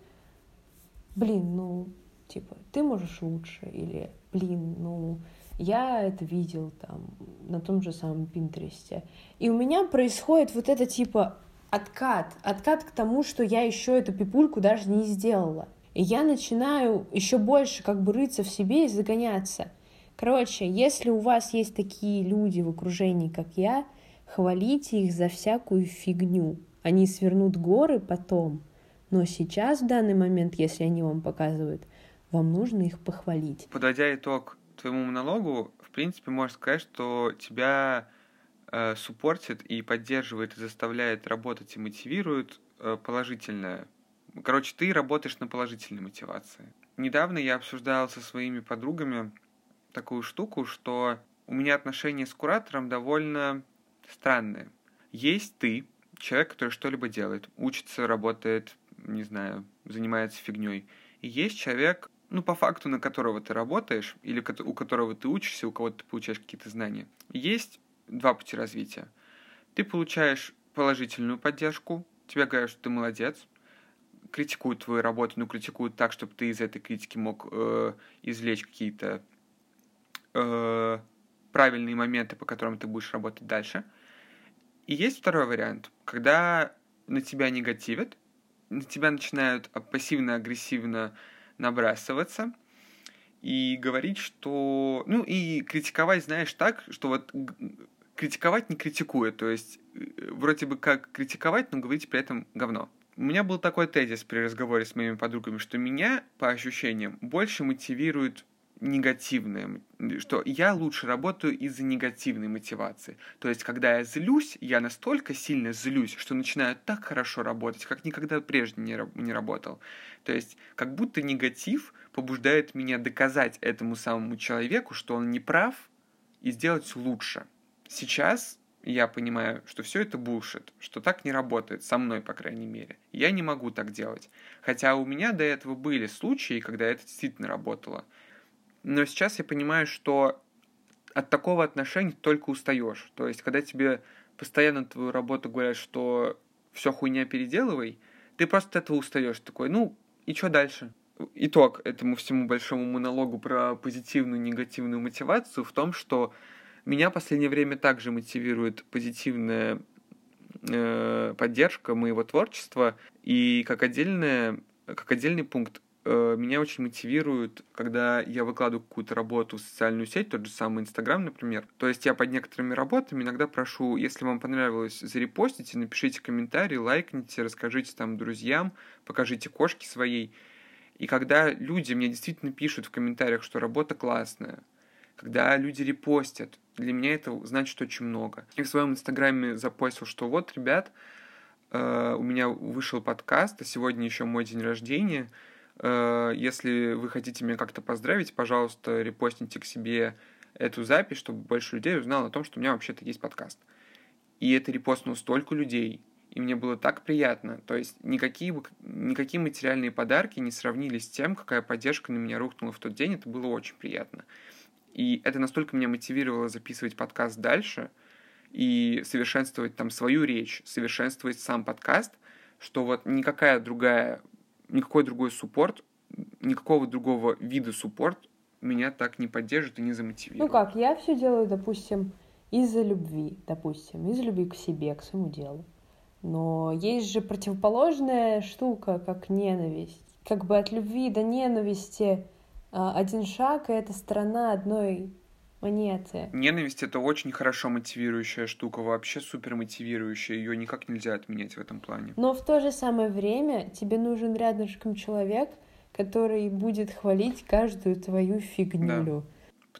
блин, ну, типа, ты можешь лучше, или, блин, ну, я это видел там на том же самом Пинтересте. И у меня происходит вот это типа откат, откат к тому, что я еще эту пипульку даже не сделала. И я начинаю еще больше как бы рыться в себе и загоняться. Короче, если у вас есть такие люди в окружении, как я, хвалите их за всякую фигню. Они свернут горы потом. Но сейчас, в данный момент, если они вам показывают, вам нужно их похвалить. Подводя итог твоему монологу, в принципе, можно сказать, что тебя э, суппортит и поддерживает, и заставляет работать и мотивирует э, положительное. Короче, ты работаешь на положительной мотивации. Недавно я обсуждал со своими подругами такую штуку, что у меня отношения с куратором довольно странные. Есть ты, человек, который что-либо делает, учится, работает, не знаю, занимается фигней. И есть человек, ну, по факту, на которого ты работаешь, или у которого ты учишься, у кого ты получаешь какие-то знания, есть два пути развития. Ты получаешь положительную поддержку, тебе говорят, что ты молодец, критикуют твою работу, но критикуют так, чтобы ты из этой критики мог э, извлечь какие-то э, правильные моменты, по которым ты будешь работать дальше. И есть второй вариант, когда на тебя негативят, на тебя начинают пассивно-агрессивно набрасываться и говорить, что... Ну, и критиковать, знаешь, так, что вот критиковать не критикуя, то есть э, вроде бы как критиковать, но говорить при этом говно. У меня был такой тезис при разговоре с моими подругами, что меня, по ощущениям, больше мотивирует негативное, что я лучше работаю из-за негативной мотивации. То есть, когда я злюсь, я настолько сильно злюсь, что начинаю так хорошо работать, как никогда прежде не, не работал. То есть, как будто негатив побуждает меня доказать этому самому человеку, что он не прав, и сделать лучше. Сейчас я понимаю, что все это булшит, что так не работает, со мной, по крайней мере. Я не могу так делать. Хотя у меня до этого были случаи, когда это действительно работало. Но сейчас я понимаю, что от такого отношения только устаешь. То есть, когда тебе постоянно твою работу говорят, что все хуйня переделывай, ты просто от этого устаешь. Такой, ну, и что дальше? Итог этому всему большому монологу про позитивную и негативную мотивацию в том, что меня в последнее время также мотивирует позитивная э, поддержка моего творчества. И как, отдельное, как отдельный пункт меня очень мотивирует, когда я выкладываю какую-то работу в социальную сеть, тот же самый Инстаграм, например. То есть я под некоторыми работами иногда прошу, если вам понравилось, зарепостите, напишите комментарий, лайкните, расскажите там друзьям, покажите кошки своей. И когда люди мне действительно пишут в комментариях, что работа классная, когда люди репостят, для меня это значит очень много. Я в своем инстаграме запостил, что вот, ребят, э, у меня вышел подкаст, а сегодня еще мой день рождения. Э, если вы хотите меня как-то поздравить, пожалуйста, репостните к себе эту запись, чтобы больше людей узнало о том, что у меня вообще-то есть подкаст. И это репостнуло столько людей, и мне было так приятно. То есть никакие, никакие материальные подарки не сравнились с тем, какая поддержка на меня рухнула в тот день. Это было очень приятно. И это настолько меня мотивировало записывать подкаст дальше и совершенствовать там свою речь, совершенствовать сам подкаст, что вот никакая другая, никакой другой суппорт, никакого другого вида суппорт меня так не поддержит и не замотивирует. Ну как, я все делаю, допустим, из-за любви, допустим, из-за любви к себе, к своему делу. Но есть же противоположная штука, как ненависть. Как бы от любви до ненависти а, один шаг, и это сторона одной монеты. Ненависть — это очень хорошо мотивирующая штука, вообще супер мотивирующая, ее никак нельзя отменять в этом плане. Но в то же самое время тебе нужен рядышком человек, который будет хвалить каждую твою фигню. Да.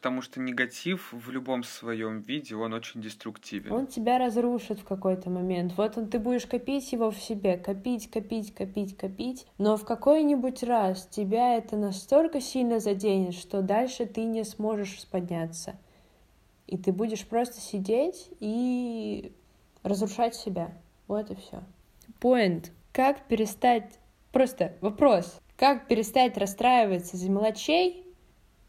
Потому что негатив в любом своем виде, он очень деструктивен. Он тебя разрушит в какой-то момент. Вот он, ты будешь копить его в себе, копить, копить, копить, копить. Но в какой-нибудь раз тебя это настолько сильно заденет, что дальше ты не сможешь подняться. И ты будешь просто сидеть и разрушать себя. Вот и все. Point. Как перестать... Просто вопрос. Как перестать расстраиваться из-за мелочей,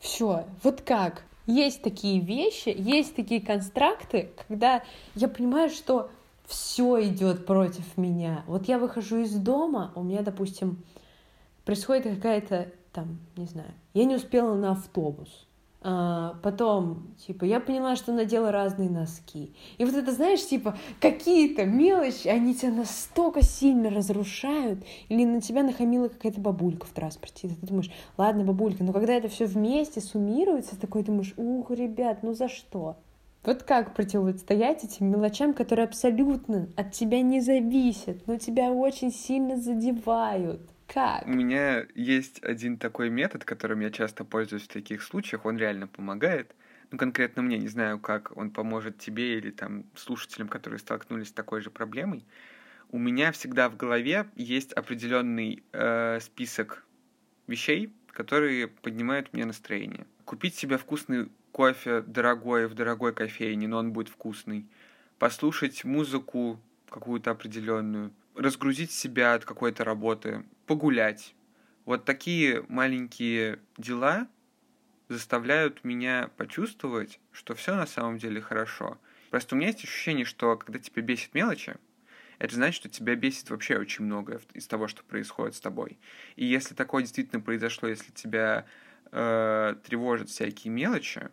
все, вот как? Есть такие вещи, есть такие констракты, когда я понимаю, что все идет против меня. Вот я выхожу из дома, у меня, допустим, происходит какая-то там, не знаю, я не успела на автобус. А, потом, типа, я поняла, что надела разные носки. И вот это, знаешь, типа, какие-то мелочи, они тебя настолько сильно разрушают. Или на тебя нахамила какая-то бабулька в транспорте. И ты думаешь, ладно, бабулька, но когда это все вместе суммируется, такой думаешь, ух, ребят, ну за что? Вот как противостоять этим мелочам, которые абсолютно от тебя не зависят, но тебя очень сильно задевают? Как? У меня есть один такой метод, которым я часто пользуюсь в таких случаях. Он реально помогает. Ну, конкретно мне, не знаю, как он поможет тебе или там слушателям, которые столкнулись с такой же проблемой. У меня всегда в голове есть определенный э, список вещей, которые поднимают мне настроение. Купить себе вкусный кофе дорогой в дорогой кофейне, но он будет вкусный. Послушать музыку какую-то определенную разгрузить себя от какой-то работы, погулять. Вот такие маленькие дела заставляют меня почувствовать, что все на самом деле хорошо. Просто у меня есть ощущение, что когда тебя бесит мелочи, это значит, что тебя бесит вообще очень многое из того, что происходит с тобой. И если такое действительно произошло, если тебя э, тревожат всякие мелочи,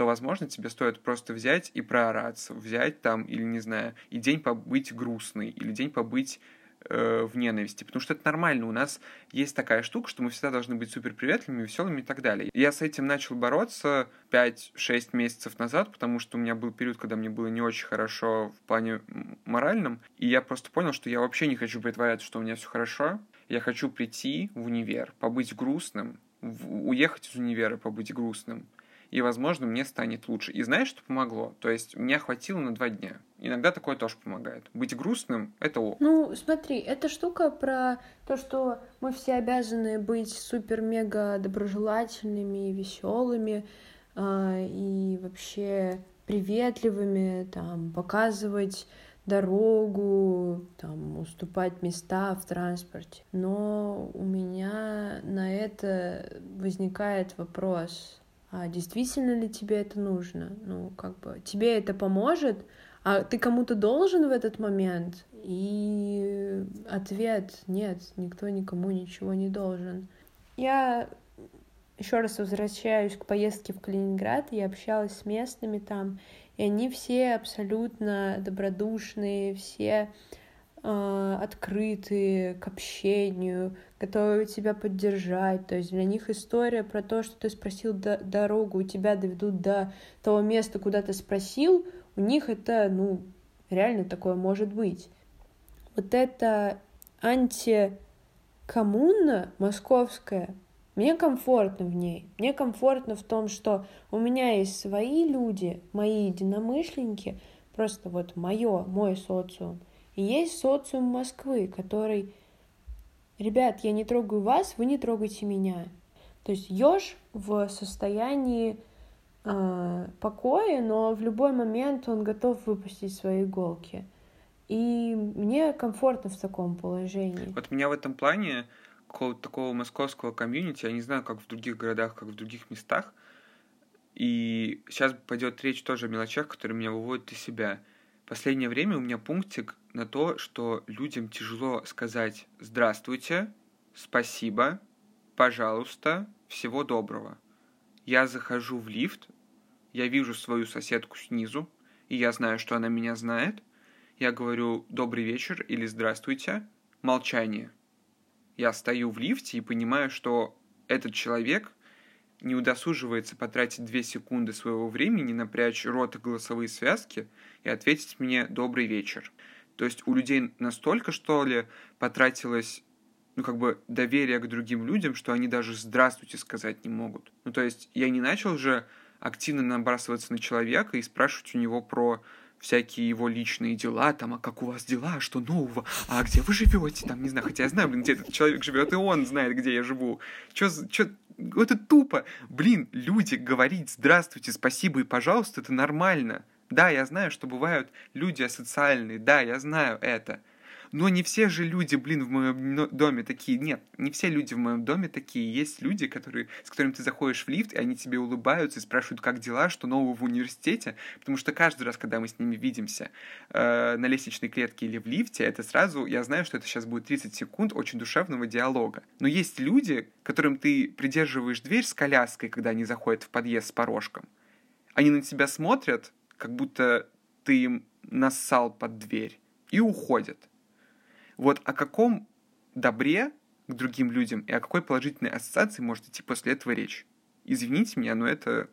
то, возможно, тебе стоит просто взять и проораться, взять там, или, не знаю, и день побыть грустный, или день побыть э, в ненависти, потому что это нормально. У нас есть такая штука, что мы всегда должны быть супер приветливыми, веселыми и так далее. Я с этим начал бороться 5-6 месяцев назад, потому что у меня был период, когда мне было не очень хорошо в плане моральном, и я просто понял, что я вообще не хочу притворяться, что у меня все хорошо. Я хочу прийти в универ, побыть грустным, уехать из универа, побыть грустным, и, возможно, мне станет лучше. И знаешь, что помогло? То есть, меня хватило на два дня. Иногда такое тоже помогает. Быть грустным — это ок. Ну, смотри, эта штука про то, что мы все обязаны быть супер-мега доброжелательными и веселыми, э, и вообще приветливыми, там, показывать дорогу, там, уступать места в транспорте. Но у меня на это возникает вопрос, а действительно ли тебе это нужно? Ну, как бы, тебе это поможет, а ты кому-то должен в этот момент? И ответ — нет, никто никому ничего не должен. Я еще раз возвращаюсь к поездке в Калининград, я общалась с местными там, и они все абсолютно добродушные, все э, открытые к общению, готовы тебя поддержать. То есть для них история про то, что ты спросил до дорогу, у тебя доведут до того места, куда ты спросил, у них это, ну, реально такое может быть. Вот это антикоммуна московская, мне комфортно в ней. Мне комфортно в том, что у меня есть свои люди, мои единомышленники, просто вот мое, мой социум. И есть социум Москвы, который, ребят, я не трогаю вас, вы не трогайте меня. То есть еж в состоянии э, покоя, но в любой момент он готов выпустить свои иголки. И мне комфортно в таком положении. Вот меня в этом плане какого-то такого московского комьюнити, я не знаю, как в других городах, как в других местах. И сейчас пойдет речь тоже о мелочах, которые меня выводят из себя. Последнее время у меня пунктик на то, что людям тяжело сказать «здравствуйте», «спасибо», «пожалуйста», «всего доброго». Я захожу в лифт, я вижу свою соседку снизу, и я знаю, что она меня знает. Я говорю «добрый вечер» или «здравствуйте», молчание – я стою в лифте и понимаю, что этот человек не удосуживается потратить две секунды своего времени, напрячь рот и голосовые связки и ответить мне «добрый вечер». То есть у людей настолько, что ли, потратилось ну, как бы доверие к другим людям, что они даже «здравствуйте» сказать не могут. Ну, то есть я не начал же активно набрасываться на человека и спрашивать у него про всякие его личные дела, там, а как у вас дела, что нового, а где вы живете, там, не знаю, хотя я знаю, блин, где этот человек живет, и он знает, где я живу. Чё, чё, это тупо. Блин, люди говорить здравствуйте, спасибо и пожалуйста, это нормально. Да, я знаю, что бывают люди асоциальные, да, я знаю это. Но не все же люди, блин, в моем доме такие. Нет, не все люди в моем доме такие. Есть люди, которые, с которыми ты заходишь в лифт, и они тебе улыбаются и спрашивают, как дела, что нового в университете. Потому что каждый раз, когда мы с ними видимся э, на лестничной клетке или в лифте, это сразу, я знаю, что это сейчас будет 30 секунд очень душевного диалога. Но есть люди, которым ты придерживаешь дверь с коляской, когда они заходят в подъезд с порожком. Они на тебя смотрят, как будто ты им нассал под дверь, и уходят. Вот о каком добре к другим людям и о какой положительной ассоциации может идти после этого речь? Извините меня, но это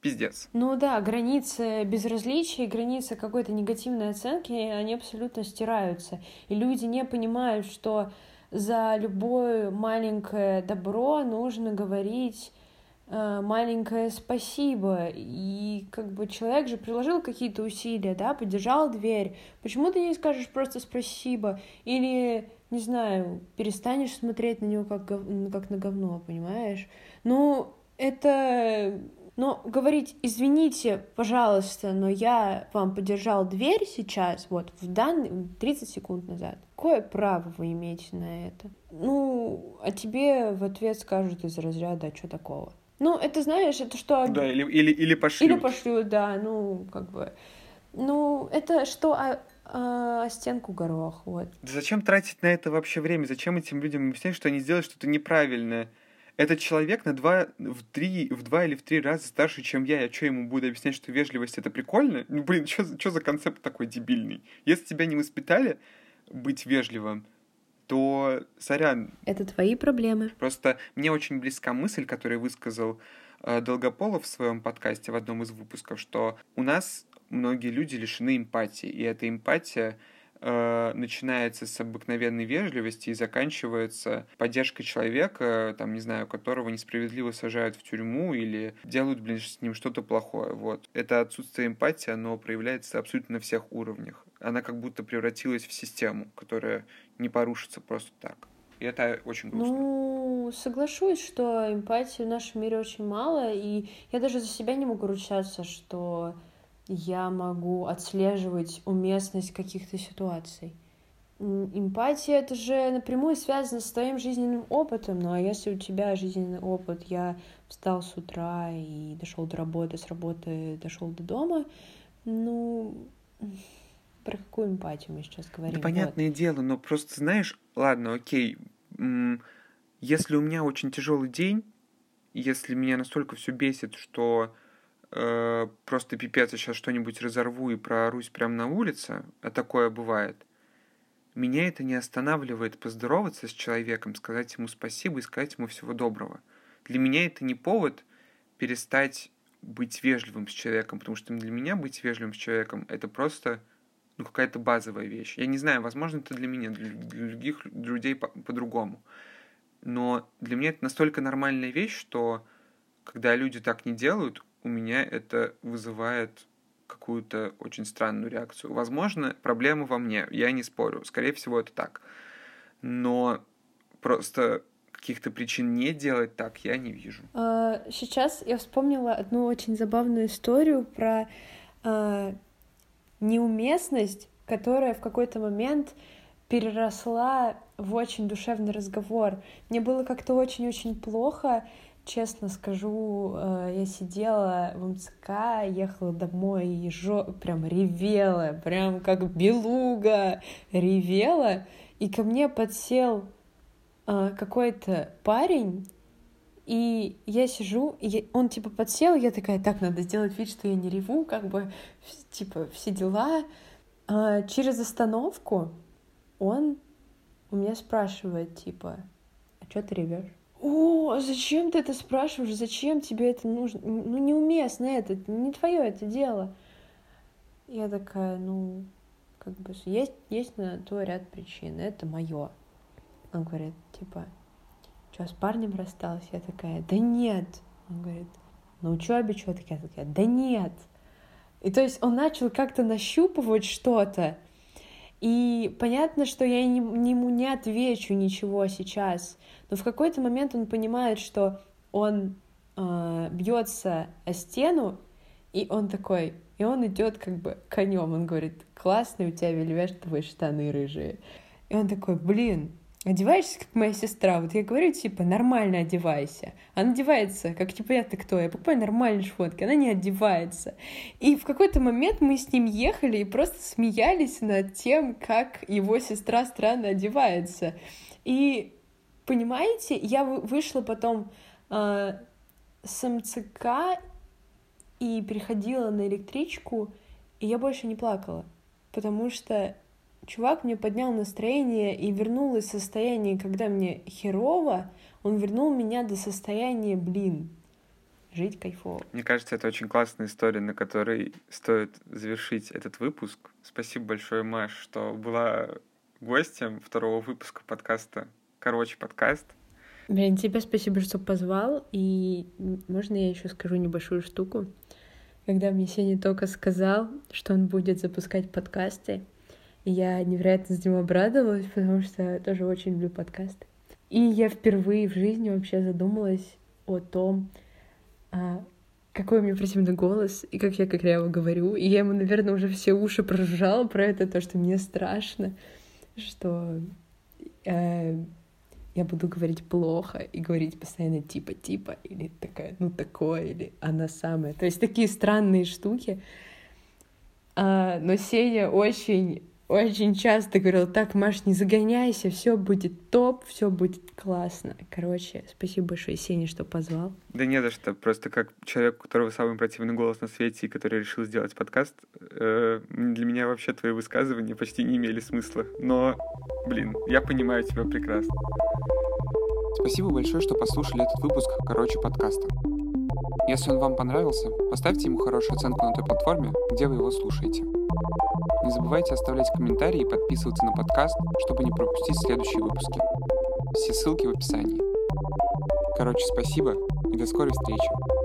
пиздец. Ну да, границы безразличия, границы какой-то негативной оценки, они абсолютно стираются. И люди не понимают, что за любое маленькое добро нужно говорить маленькое спасибо. И как бы человек же приложил какие-то усилия, да, поддержал дверь. Почему ты не скажешь просто спасибо? Или, не знаю, перестанешь смотреть на него как, гов... как на говно, понимаешь? Ну, это... Но говорить, извините, пожалуйста, но я вам поддержал дверь сейчас, вот, в данный, 30 секунд назад. Какое право вы имеете на это? Ну, а тебе в ответ скажут из разряда, а что такого? Ну, это знаешь, это что... Да, или, или, или пошлют. Или пошлют, да, ну, как бы... Ну, это что, а, а, стенку горох, вот. Да зачем тратить на это вообще время? Зачем этим людям объяснять, что они сделали что-то неправильное? Этот человек на два, в три, в два или в три раза старше, чем я. Я что, ему буду объяснять, что вежливость это прикольно? Ну, блин, что за концепт такой дебильный? Если тебя не воспитали быть вежливым, то, сорян. Это твои проблемы. Просто мне очень близка мысль, которую высказал э, Долгополов в своем подкасте в одном из выпусков, что у нас многие люди лишены эмпатии, и эта эмпатия э, начинается с обыкновенной вежливости и заканчивается поддержкой человека, там, не знаю, которого несправедливо сажают в тюрьму или делают, блин, с ним что-то плохое. Вот. Это отсутствие эмпатии, оно проявляется абсолютно на всех уровнях. Она как будто превратилась в систему, которая не порушится просто так. И это очень грустно. Ну, соглашусь, что эмпатии в нашем мире очень мало, и я даже за себя не могу ручаться, что я могу отслеживать уместность каких-то ситуаций. Эмпатия это же напрямую связано с твоим жизненным опытом. Ну а если у тебя жизненный опыт, я встал с утра и дошел до работы, с работы дошел до дома, ну про какую эмпатию мы сейчас говорим? Да, понятное вот. дело, но просто знаешь, ладно, окей, если у меня очень тяжелый день, если меня настолько все бесит, что э, просто пипец, я сейчас что-нибудь разорву и проорусь прямо на улице, а такое бывает, меня это не останавливает поздороваться с человеком, сказать ему спасибо и сказать ему всего доброго. Для меня это не повод перестать быть вежливым с человеком, потому что для меня быть вежливым с человеком это просто ну, какая-то базовая вещь. Я не знаю, возможно, это для меня, для, других людей по- по-другому. Но для меня это настолько нормальная вещь, что когда люди так не делают, у меня это вызывает какую-то очень странную реакцию. Возможно, проблема во мне, я не спорю. Скорее всего, это так. Но просто каких-то причин не делать так я не вижу. А, сейчас я вспомнила одну очень забавную историю про а, неуместность, которая в какой-то момент переросла в очень душевный разговор. Мне было как-то очень-очень плохо, честно скажу, э, я сидела в МЦК, ехала домой и жо... прям ревела, прям как белуга ревела, и ко мне подсел э, какой-то парень, и я сижу, и он типа подсел, я такая, так, надо сделать вид, что я не реву, как бы, типа, все дела. А через остановку он у меня спрашивает, типа, а что ты ревешь? О, зачем ты это спрашиваешь? Зачем тебе это нужно? Ну, неуместно это, не твое это дело. Я такая, ну, как бы, есть, есть на то ряд причин, это мое. Он говорит, типа, что, с парнем рассталась? Я такая, да нет. Он говорит, на учебе что-то? Я такая, да нет. И то есть он начал как-то нащупывать что-то, и понятно, что я ему не отвечу ничего сейчас, но в какой-то момент он понимает, что он э, бьется о стену, и он такой, и он идет как бы конем, он говорит, классные у тебя вельветовые штаны рыжие. И он такой, блин, одеваешься, как моя сестра. Вот я говорю, типа, нормально одевайся. Она одевается, как непонятно кто. Я покупаю нормальные шмотки, она не одевается. И в какой-то момент мы с ним ехали и просто смеялись над тем, как его сестра странно одевается. И, понимаете, я вышла потом э, с МЦК и переходила на электричку, и я больше не плакала. Потому что чувак мне поднял настроение и вернул из состояния, когда мне херово, он вернул меня до состояния, блин, жить кайфово. Мне кажется, это очень классная история, на которой стоит завершить этот выпуск. Спасибо большое, Маш, что была гостем второго выпуска подкаста «Короче, подкаст». Блин, тебе спасибо, что позвал. И можно я еще скажу небольшую штуку? Когда мне Сеня только сказал, что он будет запускать подкасты, я невероятно за него обрадовалась, потому что тоже очень люблю подкасты. И я впервые в жизни вообще задумалась о том, а, какой у меня противный голос, и как я как его говорю. И я ему, наверное, уже все уши прожужжала про это, то, что мне страшно, что э, я буду говорить плохо и говорить постоянно типа-типа, или такая, ну такое, или она самая. То есть такие странные штуки. А, но Сеня очень очень часто говорил, так, Маш, не загоняйся, все будет топ, все будет классно. Короче, спасибо большое, Сене, что позвал. Да не за что, просто как человек, у которого самый противный голос на свете и который решил сделать подкаст, э, для меня вообще твои высказывания почти не имели смысла. Но, блин, я понимаю тебя прекрасно. Спасибо большое, что послушали этот выпуск «Короче, подкаста». Если он вам понравился, поставьте ему хорошую оценку на той платформе, где вы его слушаете. Не забывайте оставлять комментарии и подписываться на подкаст, чтобы не пропустить следующие выпуски. Все ссылки в описании. Короче, спасибо и до скорой встречи.